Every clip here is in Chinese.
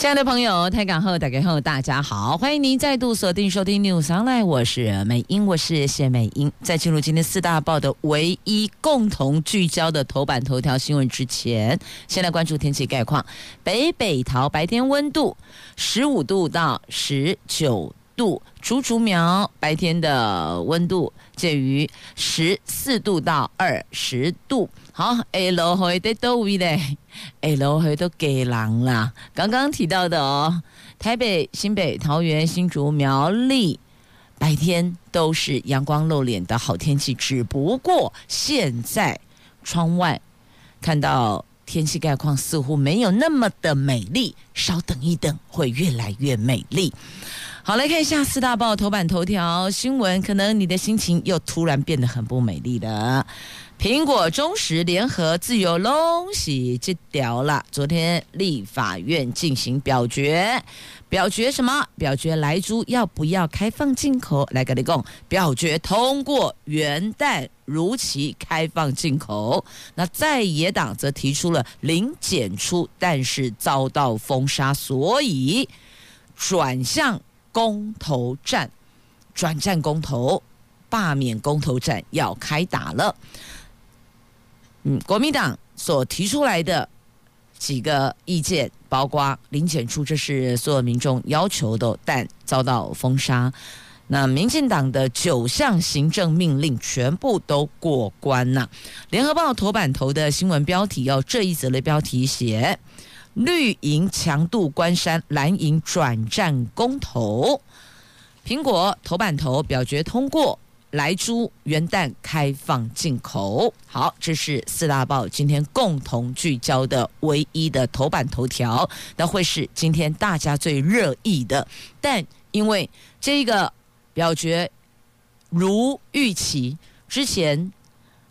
亲爱的朋友，台港后打开后，大家好，欢迎您再度锁定收听 News Online，我是美英，我是谢美英。在进入今天四大报的唯一共同聚焦的头版头条新闻之前，先来关注天气概况。北北桃白天温度十五度到十九度，竹竹苗白天的温度介于十四度到二十度。好，下落雨在倒位嘞？下落雨都给狼啦。刚刚提到的哦，台北、新北、桃园、新竹、苗栗，白天都是阳光露脸的好天气。只不过现在窗外看到天气概况似乎没有那么的美丽，稍等一等，会越来越美丽。好，来看一下四大报头版头条新闻，可能你的心情又突然变得很不美丽了。苹果、中时联合、自由龙喜这条了。昨天立法院进行表决，表决什么？表决莱猪要不要开放进口？来跟你讲，表决通过，元旦如期开放进口。那在野党则提出了零检出，但是遭到封杀，所以转向公投战，转战公投，罢免公投战要开打了。嗯，国民党所提出来的几个意见，包括零检出，这是所有民众要求的，但遭到封杀。那民进党的九项行政命令全部都过关了。联合报头版头的新闻标题，要这一则的标题写：绿营强渡关山，蓝营转战公投。苹果头版头表决通过。莱猪元旦开放进口，好，这是四大报今天共同聚焦的唯一的头版头条，那会是今天大家最热议的。但因为这个表决如预期，之前。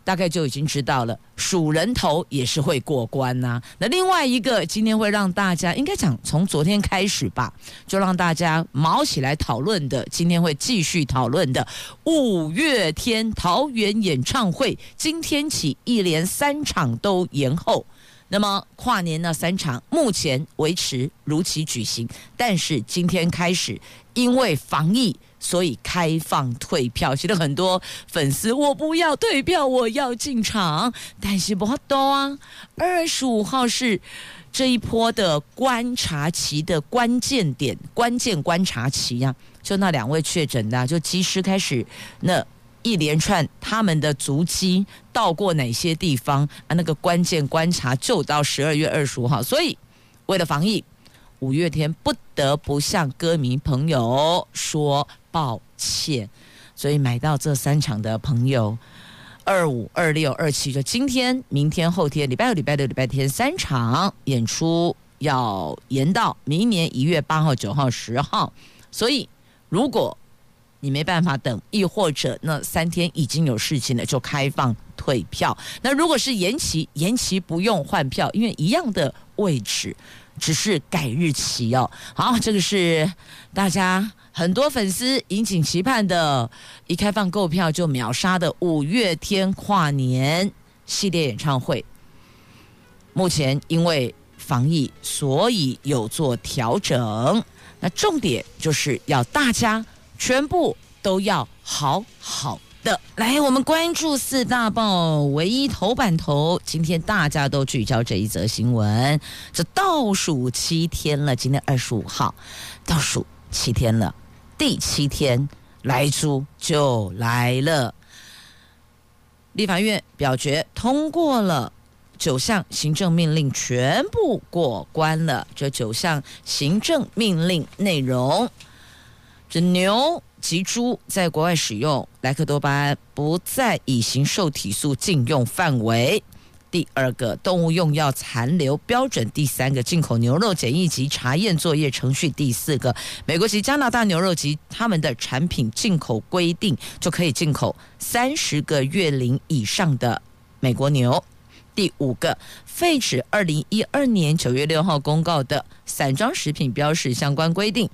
大概就已经知道了，数人头也是会过关呐、那另外一个，今天会让大家应该讲从昨天开始吧，就让大家毛起来讨论的，今天会继续讨论的五月天桃园演唱会，今天起一连三场都延后。那么跨年那三场目前维持如期举行，但是今天开始因为防疫。所以开放退票，其实很多粉丝，我不要退票，我要进场。但是不多啊，二十五号是这一波的观察期的关键点，关键观察期呀、啊。就那两位确诊的、就及时开始那一连串他们的足迹到过哪些地方啊？那个关键观察就到十二月二十五号。所以为了防疫，五月天不得不向歌迷朋友说。抱歉，所以买到这三场的朋友，二五、二六、二七，就今天、明天、后天，礼拜六、礼拜六、礼拜天三场演出要延到明年一月八号、九号、十号。所以，如果你没办法等，亦或者那三天已经有事情了，就开放退票。那如果是延期，延期不用换票，因为一样的位置，只是改日期哦。好，这个是大家。很多粉丝引颈期盼的，一开放购票就秒杀的五月天跨年系列演唱会，目前因为防疫，所以有做调整。那重点就是要大家全部都要好好的来。我们关注四大报唯一头版头，今天大家都聚焦这一则新闻。这倒数七天了，今天二十五号，倒数七天了。第七天，莱猪就来了。立法院表决通过了九项行政命令，全部过关了。这九项行政命令内容：这牛及猪在国外使用莱克多巴胺不在乙型受体素禁用范围。第二个动物用药残留标准，第三个进口牛肉检疫及查验作业程序，第四个美国及加拿大牛肉及他们的产品进口规定就可以进口三十个月龄以上的美国牛。第五个，废止二零一二年九月六号公告的散装食品标识相关规定，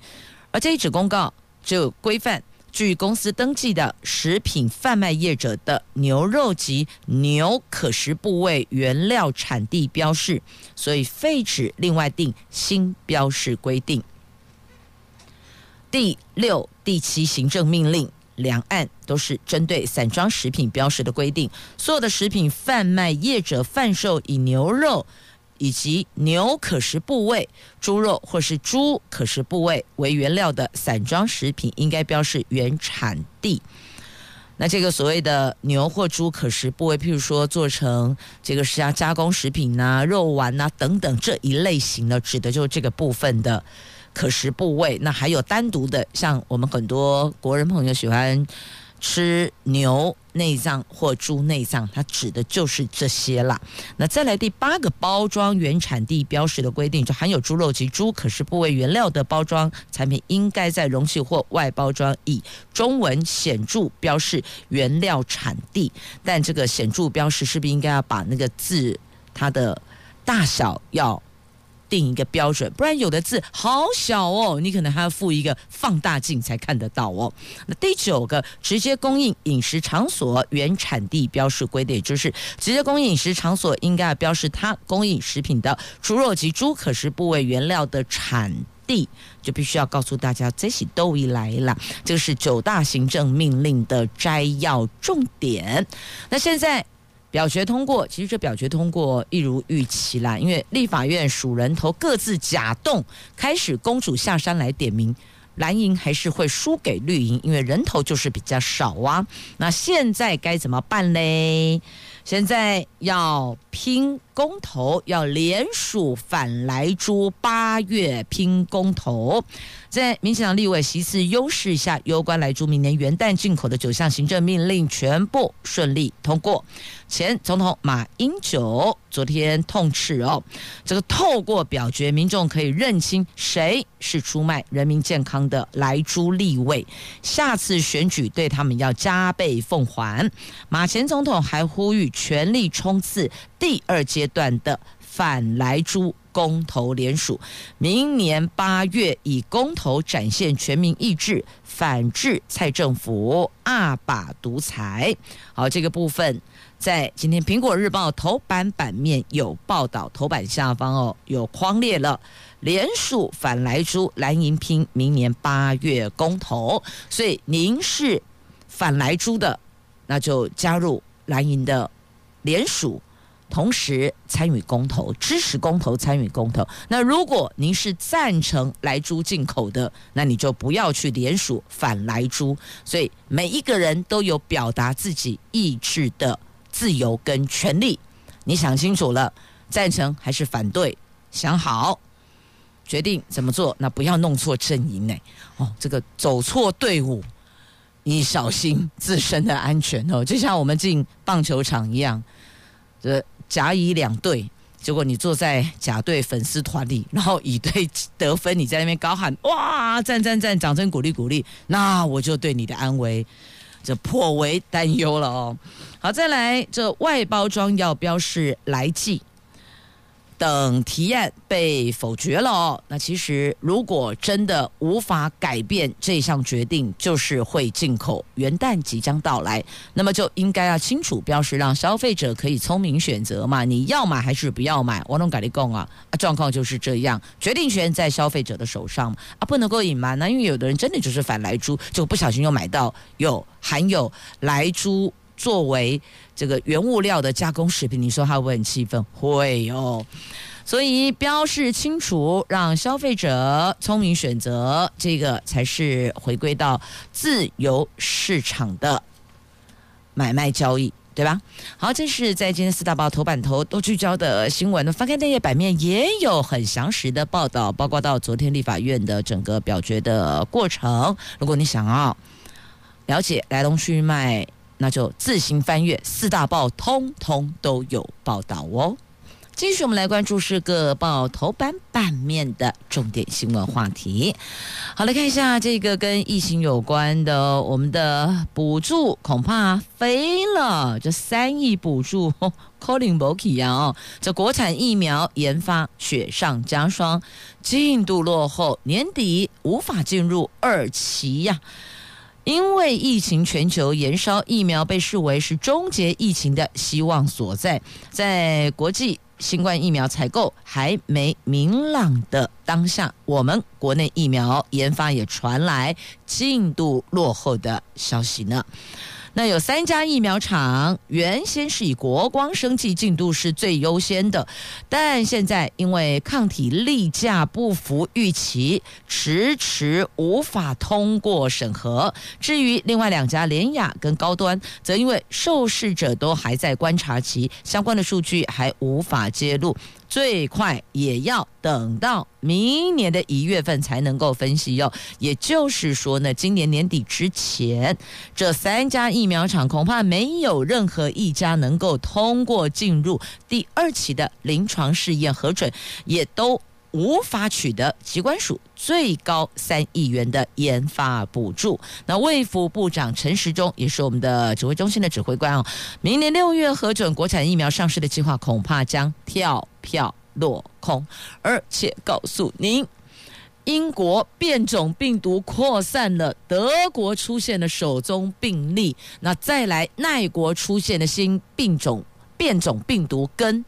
而这一纸公告就规范据公司登记的食品贩卖业者的牛肉及牛可食部位原料产地标示，所以废止另外定新标示规定。第六、第七行政命令。两岸都是针对散装食品标示的规定，所有的食品贩卖业者贩售以牛肉以及牛可食部位、猪肉或是猪可食部位为原料的散装食品，应该标示原产地。那这个所谓的牛或猪可食部位，譬如说做成这个是要加工食品呐、啊、肉丸呐、啊、等等这一类型的，指的就是这个部分的。可食部位，那还有单独的，像我们很多国人朋友喜欢吃牛内脏或猪内脏，它指的就是这些啦。那再来第八个包装原产地标识的规定，就含有猪肉及猪可食部位原料的包装产品，应该在容器或外包装以中文显著标示原料产地。但这个显著标识是不是应该要把那个字它的大小要？定一个标准，不然有的字好小哦，你可能还要附一个放大镜才看得到哦。那第九个，直接供应饮食场所原产地标示规定，就是直接供应饮食场所应该要标示它供应食品的猪肉及猪可食部位原料的产地，就必须要告诉大家这些都已来了。这个是九大行政命令的摘要重点。那现在。表决通过，其实这表决通过一如预期啦，因为立法院数人头各自假动，开始公主下山来点名，蓝营还是会输给绿营，因为人头就是比较少啊。那现在该怎么办嘞？现在要拼公投，要联署反莱猪，八月拼公投。在民进党立委席次优势下，有关莱猪明年元旦进口的九项行政命令全部顺利通过。前总统马英九昨天痛斥哦，这个透过表决，民众可以认清谁是出卖人民健康的莱猪立委，下次选举对他们要加倍奉还。马前总统还呼吁全力冲刺第二阶段的反莱猪。公投联署，明年八月以公投展现全民意志，反制蔡政府二把独裁。好，这个部分在今天《苹果日报》头版版面有报道，头版下方哦有框列了，联署反莱猪，蓝营拼明年八月公投。所以您是反莱猪的，那就加入蓝营的联署。同时参与公投，支持公投，参与公投。那如果您是赞成莱猪进口的，那你就不要去联署反莱猪。所以每一个人都有表达自己意志的自由跟权利。你想清楚了，赞成还是反对？想好，决定怎么做？那不要弄错阵营呢。哦，这个走错队伍，你小心自身的安全哦。就像我们进棒球场一样，这。甲乙两队，结果你坐在甲队粉丝团里，然后乙队得分，你在那边高喊 哇，赞赞赞，掌声鼓励鼓励，那我就对你的安危这颇为担忧了哦。好，再来这外包装要标示来记。等提案被否决了哦，那其实如果真的无法改变这项决定，就是会进口。元旦即将到来，那么就应该要清楚标示，让消费者可以聪明选择嘛。你要买还是不要买？我能跟你讲啊，状况就是这样，决定权在消费者的手上啊，不能够隐瞒呢，因为有的人真的就是反莱猪，就不小心又买到有含有莱猪。作为这个原物料的加工食品，你说他会不会很气愤？会哦，所以标示清楚，让消费者聪明选择，这个才是回归到自由市场的买卖交易，对吧？好，这是在今天四大报头版头都聚焦的新闻，翻开那页版面也有很详实的报道，包括到昨天立法院的整个表决的过程。如果你想要了解来龙去脉，那就自行翻阅四大报，通通都有报道哦。继续，我们来关注是各报头版版面的重点新闻话题。好，来看一下这个跟疫情有关的，我们的补助恐怕飞了。这三亿补助，calling bokey 啊！这国产疫苗研发雪上加霜，进度落后，年底无法进入二期呀。因为疫情全球延烧，疫苗被视为是终结疫情的希望所在。在国际新冠疫苗采购还没明朗的当下，我们国内疫苗研发也传来进度落后的消息呢。那有三家疫苗厂，原先是以国光生技进度是最优先的，但现在因为抗体例价不符预期，迟迟无法通过审核。至于另外两家联雅跟高端，则因为受试者都还在观察期，相关的数据还无法揭露。最快也要等到明年的一月份才能够分析哟，也就是说呢，今年年底之前，这三家疫苗厂恐怕没有任何一家能够通过进入第二期的临床试验核准，也都。无法取得疾管署最高三亿元的研发补助。那卫福部长陈时中也是我们的指挥中心的指挥官哦。明年六月核准国产疫苗上市的计划，恐怕将跳票落空。而且告诉您，英国变种病毒扩散了，德国出现了首宗病例，那再来奈国出现的新病种变种病毒跟。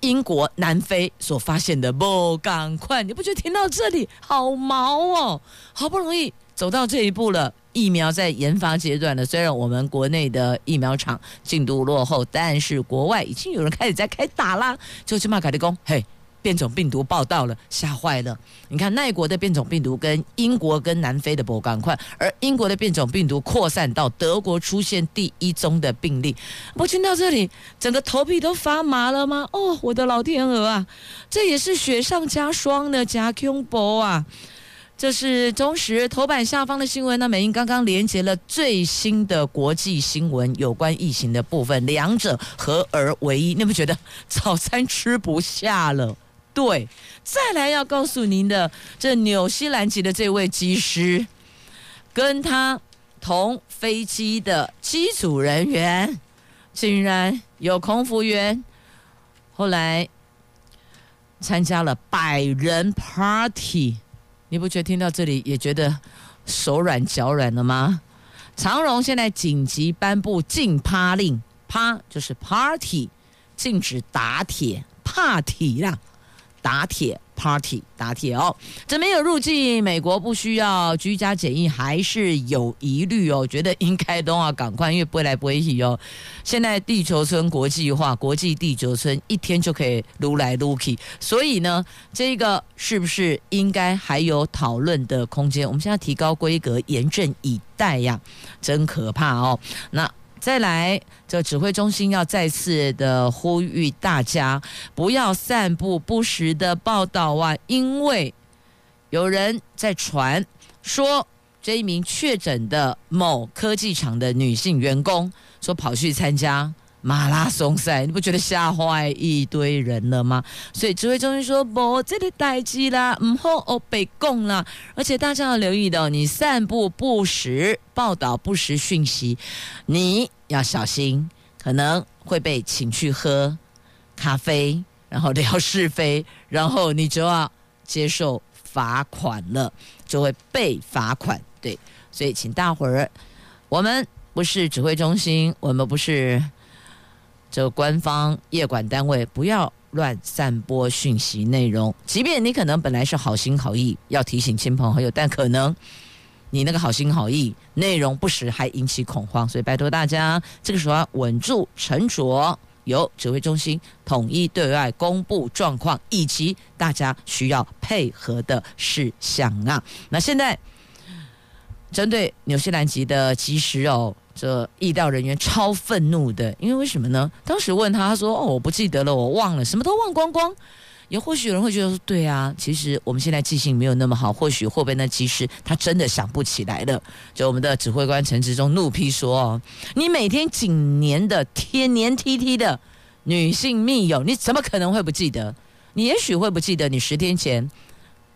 英国、南非所发现的，不赶快，你不觉得听到这里好毛哦？好不容易走到这一步了，疫苗在研发阶段呢。虽然我们国内的疫苗厂进度落后，但是国外已经有人开始在开打啦。就去骂凯的工，嘿。变种病毒报道了，吓坏了！你看，奈国的变种病毒跟英国跟南非的不赶快，而英国的变种病毒扩散到德国，出现第一宗的病例。我听到这里，整个头皮都发麻了吗？哦，我的老天鹅啊！这也是雪上加霜的加恐怖啊！这是中时头版下方的新闻。那美英刚刚连接了最新的国际新闻，有关疫情的部分，两者合而为一，你不觉得早餐吃不下了？对，再来要告诉您的，这纽西兰籍的这位机师，跟他同飞机的机组人员，竟然有空服员，后来参加了百人 party，你不觉得听到这里也觉得手软脚软了吗？长荣现在紧急颁布禁趴令，趴就是 party，禁止打铁怕体啦。打铁 party 打铁哦，这没有入境美国不需要居家检疫，还是有疑虑哦。觉得应该都要赶快，因为不会来不会去哦。现在地球村国际化，国际地球村一天就可以撸来撸去，所以呢，这个是不是应该还有讨论的空间？我们现在提高规格，严阵以待呀，真可怕哦。那。再来，这指挥中心要再次的呼吁大家不要散布不实的报道啊！因为有人在传说这一名确诊的某科技厂的女性员工说跑去参加。马拉松赛，你不觉得吓坏一堆人了吗？所以指挥中心说：“不，这里待机啦，唔好哦，被供啦。”而且大家要留意的，你散布不实报道、不实讯息，你要小心，可能会被请去喝咖啡，然后聊是非，然后你就要接受罚款了，就会被罚款。对，所以请大伙儿，我们不是指挥中心，我们不是。这个官方业管单位不要乱散播讯息内容，即便你可能本来是好心好意要提醒亲朋好友，但可能你那个好心好意内容不实，还引起恐慌，所以拜托大家这个时候要稳住沉着，由指挥中心统一对外公布状况以及大家需要配合的事项啊。那现在针对纽西兰籍的机师哦。这疫调人员超愤怒的，因为为什么呢？当时问他，他说：“哦，我不记得了，我忘了，什么都忘光光。”也或许有人会觉得说：“对啊，其实我们现在记性没有那么好，或许后边那机师他真的想不起来了。”就我们的指挥官陈志忠怒批说：“哦，你每天紧黏的、天黏 T T 的女性密友，你怎么可能会不记得？你也许会不记得，你十天前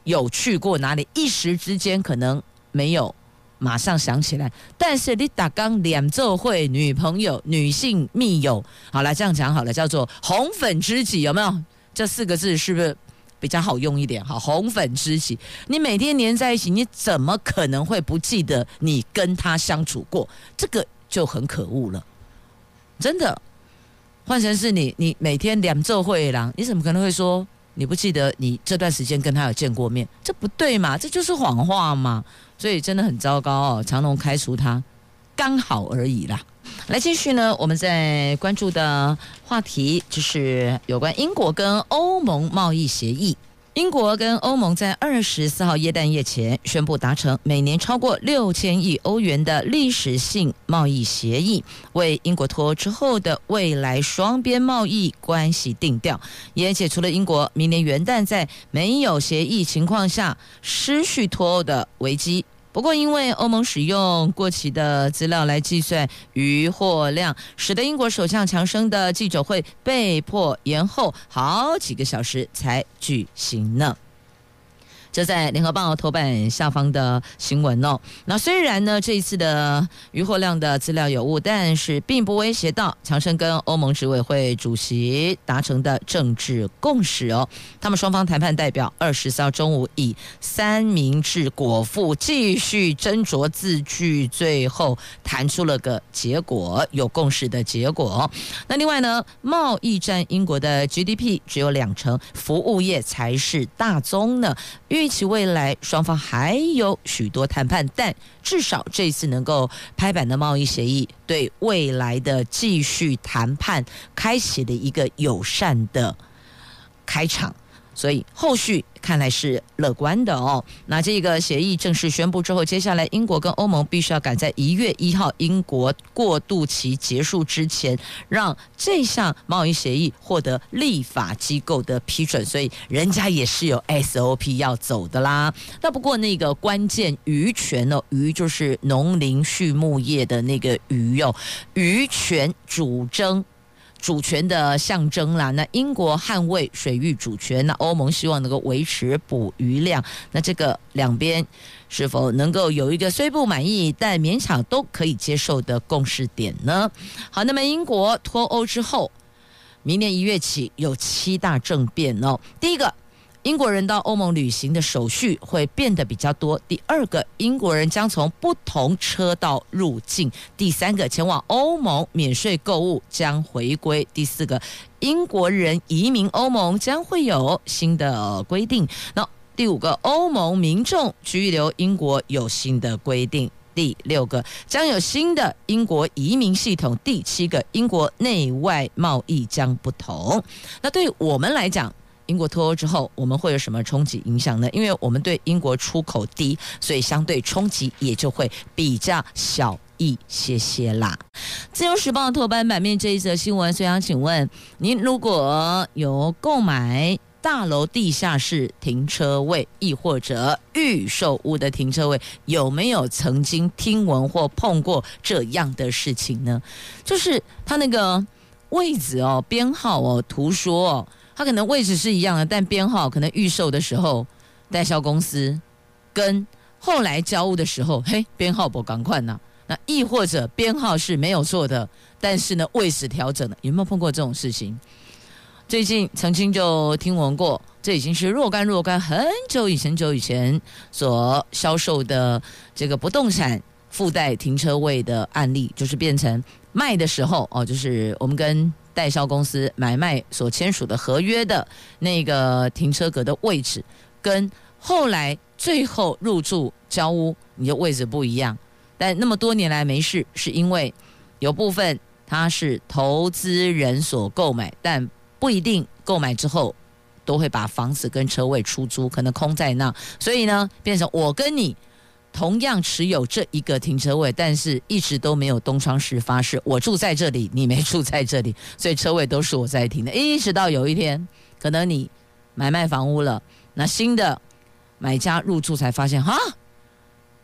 有去过哪里，一时之间可能没有马上想起来。但是你打刚两周会女朋友、女性密友，好了，这样讲好了，叫做红粉知己，有没有？这四个字是不是比较好用一点？好，红粉知己，你每天黏在一起，你怎么可能会不记得你跟他相处过？这个就很可恶了，真的。换成是你，你每天两周会郎，你怎么可能会说你不记得你这段时间跟他有见过面？这不对嘛，这就是谎话嘛，所以真的很糟糕哦。长隆开除他，刚好而已啦。来继续呢，我们在关注的话题就是有关英国跟欧盟贸易协议。英国跟欧盟在二十四号耶诞夜前宣布达成每年超过六千亿欧元的历史性贸易协议，为英国脱欧之后的未来双边贸易关系定调，也解除了英国明年元旦在没有协议情况下失去脱欧的危机。不过，因为欧盟使用过期的资料来计算余货量，使得英国首相强生的记者会被迫延后好几个小时才举行呢。这在联合报头版下方的新闻哦。那虽然呢，这一次的渔获量的资料有误，但是并不威胁到强生跟欧盟执委会主席达成的政治共识哦。他们双方谈判代表二十四号中午以三明治果腹继续斟酌字句，最后谈出了个结果，有共识的结果。那另外呢，贸易占英国的 GDP 只有两成，服务业才是大宗呢。运期未来双方还有许多谈判，但至少这次能够拍板的贸易协议，对未来的继续谈判开启了一个友善的开场。所以后续看来是乐观的哦。那这个协议正式宣布之后，接下来英国跟欧盟必须要赶在一月一号英国过渡期结束之前，让这项贸易协议获得立法机构的批准。所以人家也是有 SOP 要走的啦。那不过那个关键渔权哦，渔就是农林畜牧业的那个渔哦，渔权主争。主权的象征啦，那英国捍卫水域主权，那欧盟希望能够维持捕鱼量，那这个两边是否能够有一个虽不满意但勉强都可以接受的共识点呢？好，那么英国脱欧之后，明年一月起有七大政变哦，第一个。英国人到欧盟旅行的手续会变得比较多。第二个，英国人将从不同车道入境。第三个，前往欧盟免税购物将回归。第四个，英国人移民欧盟将会有新的规定。那第五个，欧盟民众居留英国有新的规定。第六个，将有新的英国移民系统。第七个，英国内外贸易将不同。那对我们来讲，英国脱欧之后，我们会有什么冲击影响呢？因为我们对英国出口低，所以相对冲击也就会比较小一些些啦。自由时报头版版面这一则新闻，所以想请问您，如果有购买大楼地下室停车位，亦或者预售屋的停车位，有没有曾经听闻或碰过这样的事情呢？就是他那个位置哦，编号哦，图说哦。它可能位置是一样的，但编号可能预售的时候，代销公司跟后来交屋的时候，嘿，编号不赶快呢？那亦或者编号是没有错的，但是呢位置调整了，有没有碰过这种事情？最近曾经就听闻过，这已经是若干若干很久以前、久以前所销售的这个不动产附带停车位的案例，就是变成卖的时候哦，就是我们跟。代销公司买卖所签署的合约的那个停车格的位置，跟后来最后入住交屋你的位置不一样，但那么多年来没事，是因为有部分它是投资人所购买，但不一定购买之后都会把房子跟车位出租，可能空在那，所以呢，变成我跟你。同样持有这一个停车位，但是一直都没有东窗事发誓，我住在这里，你没住在这里，所以车位都是我在停的。一直到有一天，可能你买卖房屋了，那新的买家入住才发现，哈，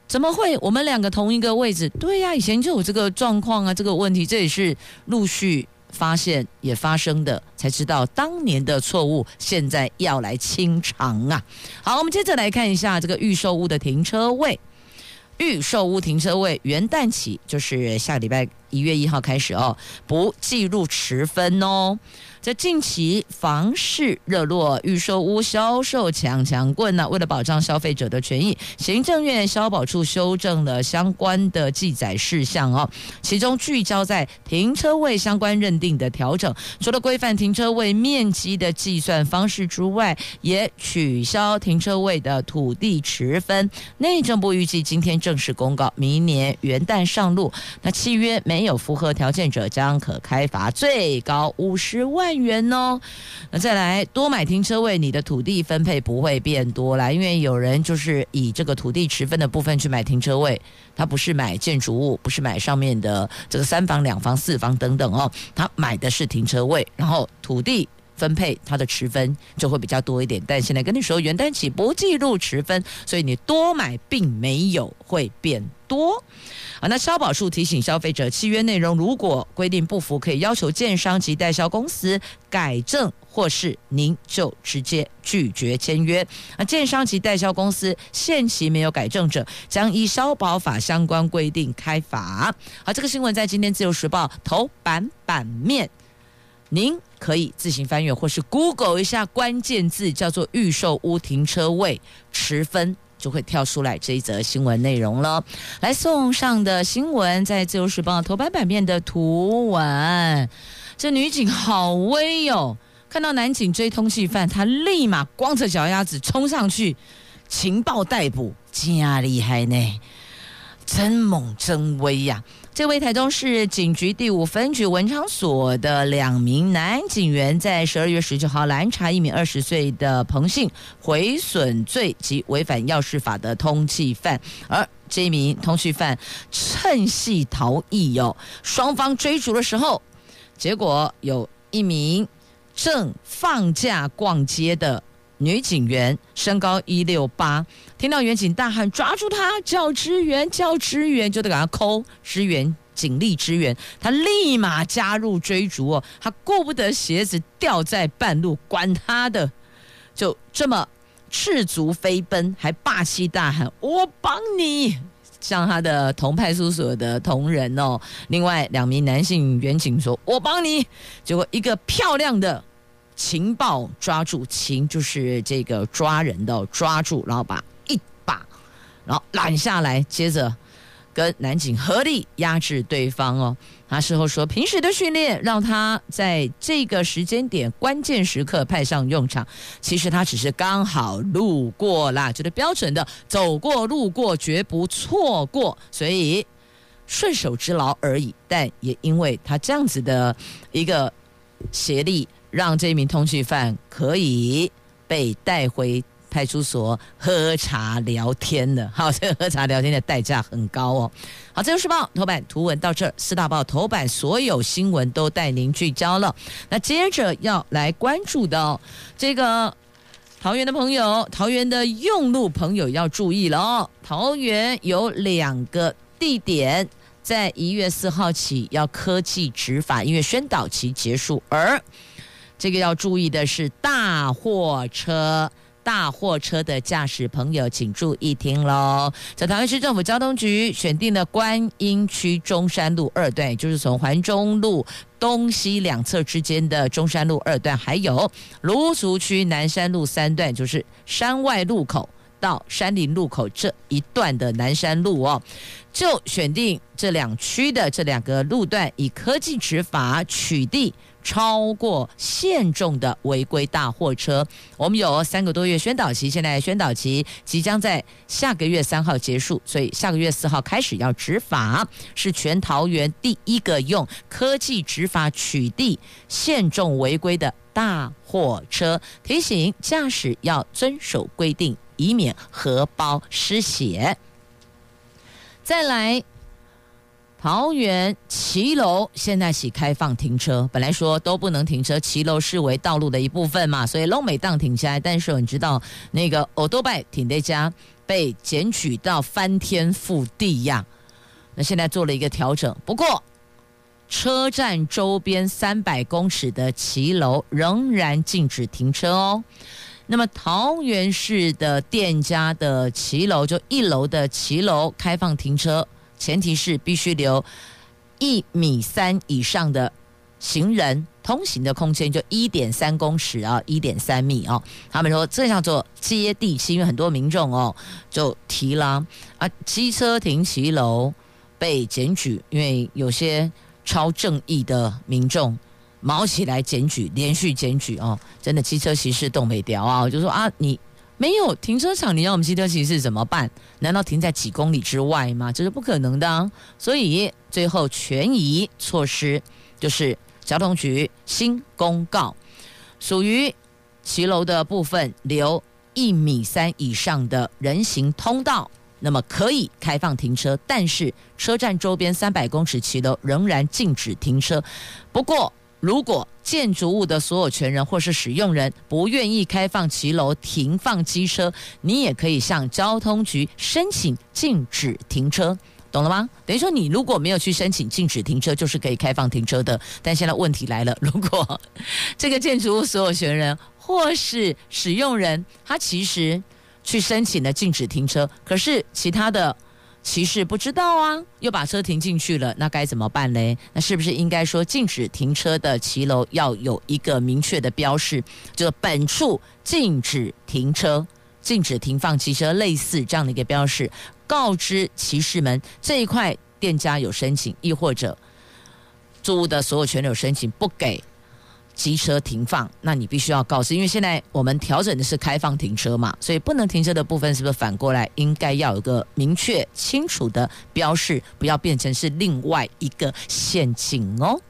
怎么会我们两个同一个位置？对呀，以前就有这个状况啊，这个问题，这也是陆续发现也发生的，才知道当年的错误，现在要来清偿啊！好，我们接着来看一下这个预售屋的停车位，预售屋停车位元旦起，就是下礼拜一月一号开始哦，不计入持分哦。在近期房市热络，预售屋销售强强棍呢。为了保障消费者的权益，行政院消保处修正了相关的记载事项哦。其中聚焦在停车位相关认定的调整，除了规范停车位面积的计算方式之外，也取消停车位的土地持分。内政部预计今天正式公告，明年元旦上路。那契约没有符合条件者，将可开罚最高五十万万元哦，那再来多买停车位，你的土地分配不会变多啦，因为有人就是以这个土地持分的部分去买停车位，他不是买建筑物，不是买上面的这个三房、两房、四房等等哦，他买的是停车位，然后土地分配它的持分就会比较多一点。但现在跟你说，元旦起不计入持分，所以你多买并没有会变多。啊，那消保处提醒消费者，契约内容如果规定不符，可以要求建商及代销公司改正，或是您就直接拒绝签约。啊，建商及代销公司限期没有改正者，将依消保法相关规定开罚。好，这个新闻在今天自由时报头版版面，您可以自行翻阅，或是 Google 一下关键字，叫做预售屋停车位持分。就会跳出来这一则新闻内容了。来送上的新闻，在《自由时报》头版版面的图文，这女警好威哟！看到男警追通缉犯，她立马光着脚丫子冲上去，情报逮捕，真厉害呢，真猛真威呀！这位台中市警局第五分局文昌所的两名男警员，在十二月十九号拦查一名二十岁的彭姓毁损罪及违反药事法的通缉犯，而这名通缉犯趁隙逃逸哟。双方追逐的时候，结果有一名正放假逛街的。女警员身高一六八，听到员警大喊“抓住他，叫支援，叫支援”，就得赶快 call 支援，警力支援。他立马加入追逐哦，他顾不得鞋子掉在半路，管他的，就这么赤足飞奔，还霸气大喊“我帮你”，向他的同派出所的同仁哦。另外两名男性员警说“我帮你”，结果一个漂亮的。情报抓住，情就是这个抓人的抓住，然后把一把，然后揽下来，接着跟男警合力压制对方哦。他事后说，平时的训练让他在这个时间点关键时刻派上用场。其实他只是刚好路过啦，就是标准的走过路过，绝不错过，所以顺手之劳而已。但也因为他这样子的一个协力。让这名通缉犯可以被带回派出所喝茶聊天的，好，这个喝茶聊天的代价很高哦。好，自由时报头版图文到这儿，四大报头版所有新闻都带您聚焦了。那接着要来关注的这个桃园的朋友，桃园的用路朋友要注意了哦。桃园有两个地点在一月四号起要科技执法，因为宣导期结束而。这个要注意的是，大货车、大货车的驾驶朋友，请注意听喽。在桃园市政府交通局选定了观音区中山路二段，也就是从环中路东西两侧之间的中山路二段，还有芦竹区南山路三段，就是山外路口到山林路口这一段的南山路哦，就选定这两区的这两个路段，以科技执法取缔。超过限重的违规大货车，我们有三个多月宣导期，现在宣导期即将在下个月三号结束，所以下个月四号开始要执法，是全桃园第一个用科技执法取缔限重违规的大货车，提醒驾驶要遵守规定，以免荷包失血。再来。桃园骑楼现在起开放停车，本来说都不能停车，骑楼视为道路的一部分嘛，所以龙美当停下来。但是你知道那个欧多拜停在家被检举到翻天覆地呀，那现在做了一个调整，不过车站周边三百公尺的骑楼仍然禁止停车哦。那么桃园市的店家的骑楼，就一楼的骑楼开放停车，前提是必须留一米三以上的行人通行的空间，就一点三公尺啊，一点三米哦。他们说这叫做接地气，因为很多民众哦就提了啊，机车停骑楼被检举，因为有些超正义的民众。卯起来检举，连续检举哦，真的机车骑士动没掉啊！我就说啊，你没有停车场，你让我们骑车骑士怎么办？难道停在几公里之外吗？这是不可能的啊。所以最后权宜措施就是交通局新公告，属于骑楼的部分留一米三以上的人行通道，那么可以开放停车，但是车站周边三百公尺骑楼仍然禁止停车。不过。如果建筑物的所有权人或是使用人不愿意开放骑楼停放机车，你也可以向交通局申请禁止停车，懂了吗？等于说你如果没有去申请禁止停车，就是可以开放停车的。但现在问题来了，如果这个建筑物所有权人或是使用人，他其实去申请了禁止停车，可是其他的。骑士不知道啊，又把车停进去了，那该怎么办呢？那是不是应该说禁止停车的骑楼要有一个明确的标示，就本处禁止停车、禁止停放汽车，类似这样的一个标示，告知骑士们这一块店家有申请，亦或者租屋的所有权有申请不给。机车停放，那你必须要告知，因为现在我们调整的是开放停车嘛，所以不能停车的部分是不是反过来应该要有个明确清楚的标示，不要变成是另外一个陷阱哦？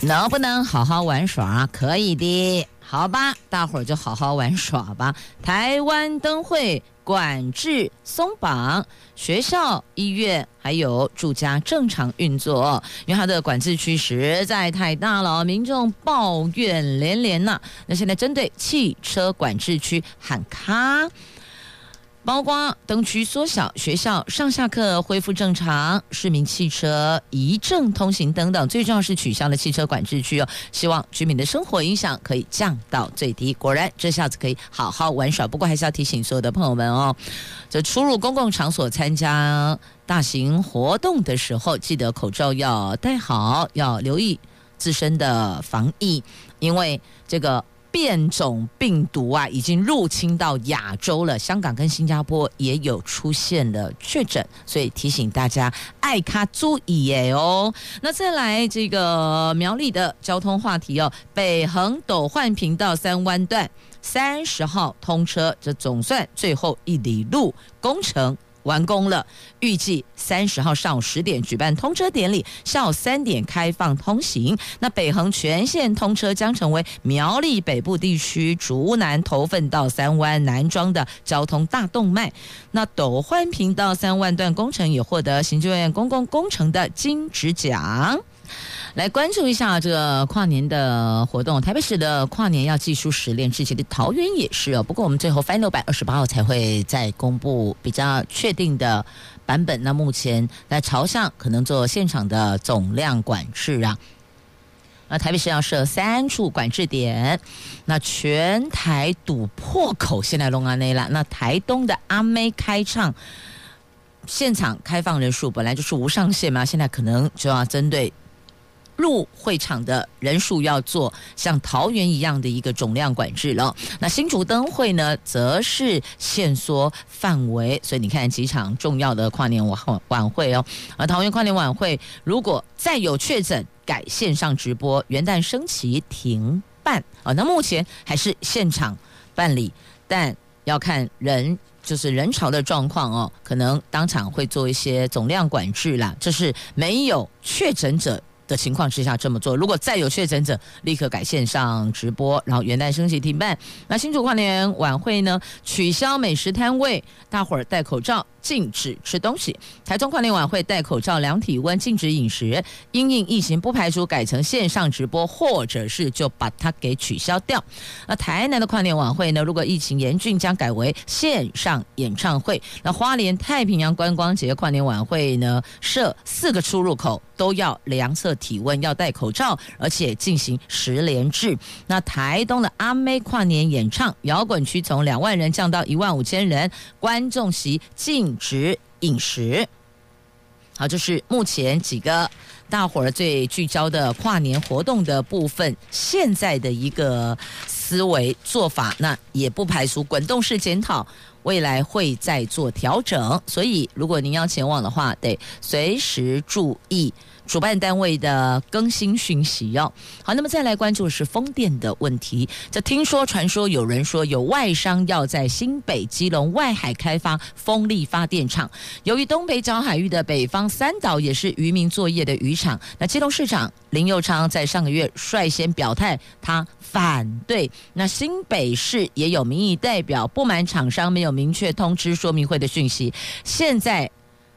能不能好好玩耍？可以的，好吧，大伙儿就好好玩耍吧。台湾灯会。管制松绑，学校、医院还有住家正常运作，因为它的管制区实在太大了，民众抱怨连连呐。那现在针对汽车管制区喊卡。包括灯区缩小、学校上下课恢复正常、市民汽车一证通行等等，最重要是取消了汽车管制区哦。希望居民的生活影响可以降到最低。果然，这下子可以好好玩耍。不过，还是要提醒所有的朋友们哦，这出入公共场所参加大型活动的时候，记得口罩要戴好，要留意自身的防疫，因为这个。变种病毒啊，已经入侵到亚洲了。香港跟新加坡也有出现了确诊，所以提醒大家爱卡注意耶哦。那再来这个苗栗的交通话题哦，北横斗焕平道三弯段三十号通车，这总算最后一里路工程。完工了，预计三十号上午十点举办通车典礼，下午三点开放通行。那北横全线通车将成为苗栗北部地区竹南头份到三湾南庄的交通大动脉。那斗焕平道三万段工程也获得行政院公共工程的金质奖。来关注一下这个跨年的活动，台北市的跨年要技术实练，之前的桃园也是哦。不过我们最后 final 版二十八号才会再公布比较确定的版本。那目前在朝向可能做现场的总量管制啊。那台北市要设三处管制点，那全台堵破口，现在龙安内了。那台东的阿妹开唱，现场开放人数本来就是无上限嘛，现在可能就要针对。入会场的人数要做像桃园一样的一个总量管制了。那新竹灯会呢，则是限缩范围。所以你看几场重要的跨年晚晚会哦。而桃园跨年晚会如果再有确诊，改线上直播。元旦升旗停办啊。那目前还是现场办理，但要看人就是人潮的状况哦，可能当场会做一些总量管制啦。这是没有确诊者的情况之下这么做，如果再有确诊者，立刻改线上直播，然后元旦升旗停办。那新竹跨年晚会呢，取消美食摊位，大伙儿戴口罩。禁止吃东西。台中跨年晚会戴口罩、量体温，禁止饮食。因应疫情，不排除改成线上直播，或者是就把它给取消掉。那台南的跨年晚会呢？如果疫情严峻，将改为线上演唱会。那花莲太平洋观光节跨年晚会呢？设四个出入口都要量测体温，要戴口罩，而且进行十连制。那台东的阿妹跨年演唱，摇滚区从两万人降到一万五千人，观众席禁止饮食。好，这是目前几个大伙儿最聚焦的跨年活动的部分，现在的一个思维做法，那也不排除滚动式检讨，未来会再做调整。所以，如果您要前往的话，得随时注意。主办单位的更新讯息哟。好，那么再来关注是风电的问题。这听说传说有人说有外商要在新北基隆外海开发风力发电厂。由于东北角海域的北方三岛也是渔民作业的渔场，那基隆市长林佑昌在上个月率先表态，他反对。那新北市也有民意代表不满厂商没有明确通知说明会的讯息。现在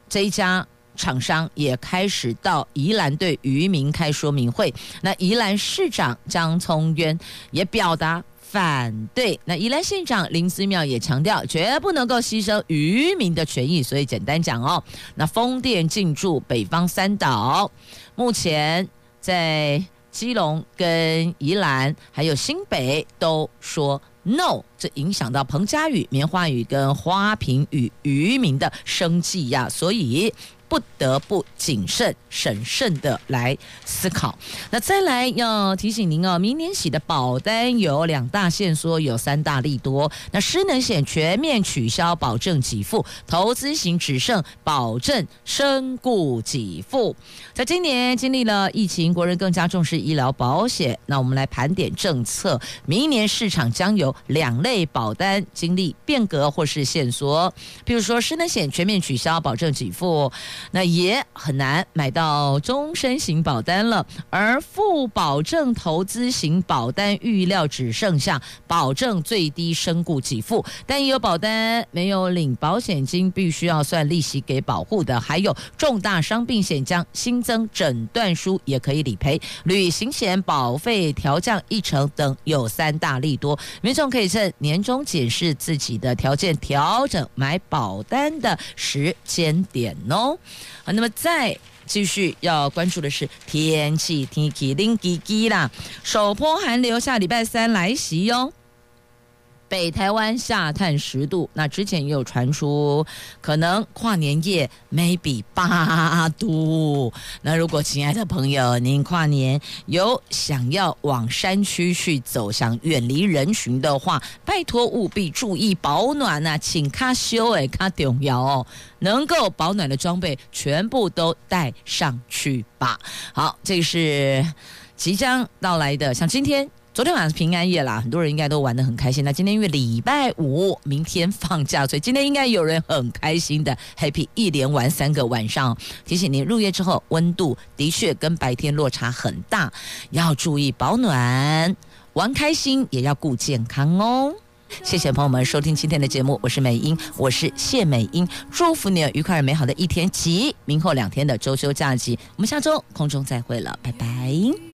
这一家。厂商也开始到宜兰对渔民开说明会，那宜兰市长江聪渊也表达反对。那宜兰县长林思妙也强调，绝不能够牺牲渔民的权益。所以简单讲哦，那风电进驻北方三岛，目前在基隆跟宜兰还有新北都说 no，这影响到彭佳屿、棉花屿跟花瓶屿渔民的生计呀，所以。不得不谨慎审慎的来思考。那再来要提醒您哦，明年起的保单有两大限缩，有三大利多。那失能险全面取消保证给付，投资型只剩保证身故给付。在今年经历了疫情，国人更加重视医疗保险。那我们来盘点政策，明年市场将有两类保单经历变革或是限缩。譬如说，失能险全面取消保证给付。那也很难买到终身型保单了，而附保证投资型保单预料只剩下保证最低身故给付，但也有保单没有领保险金，必须要算利息给保护的，还有重大伤病险将新增诊断书也可以理赔，旅行险保费调降一成等，有三大利多，民众可以趁年终检视自己的条件，调整买保单的时间点哦。好，那么再继续要关注的是天气，天气冷滴滴啦，首波寒流下礼拜三来袭哟。北台湾下探十度，那之前也有传出可能跨年夜 maybe 八度。那如果亲爱的朋友您跨年有想要往山区去走，想远离人群的话，拜托务必注意保暖啊，请卡修诶卡重要哦，能够保暖的装备全部都带上去吧。好，这是即将到来的，像今天。昨天晚上平安夜啦，很多人应该都玩得很开心。那今天因为礼拜五，明天放假，所以今天应该有人很开心的 happy，一连玩三个晚上。提醒您，入夜之后温度的确跟白天落差很大，要注意保暖，玩开心也要顾健康哦。谢谢朋友们收听今天的节目，我是美英，我是谢美英，祝福你愉快而美好的一天及明后两天的周休假期。我们下周空中再会了，拜拜。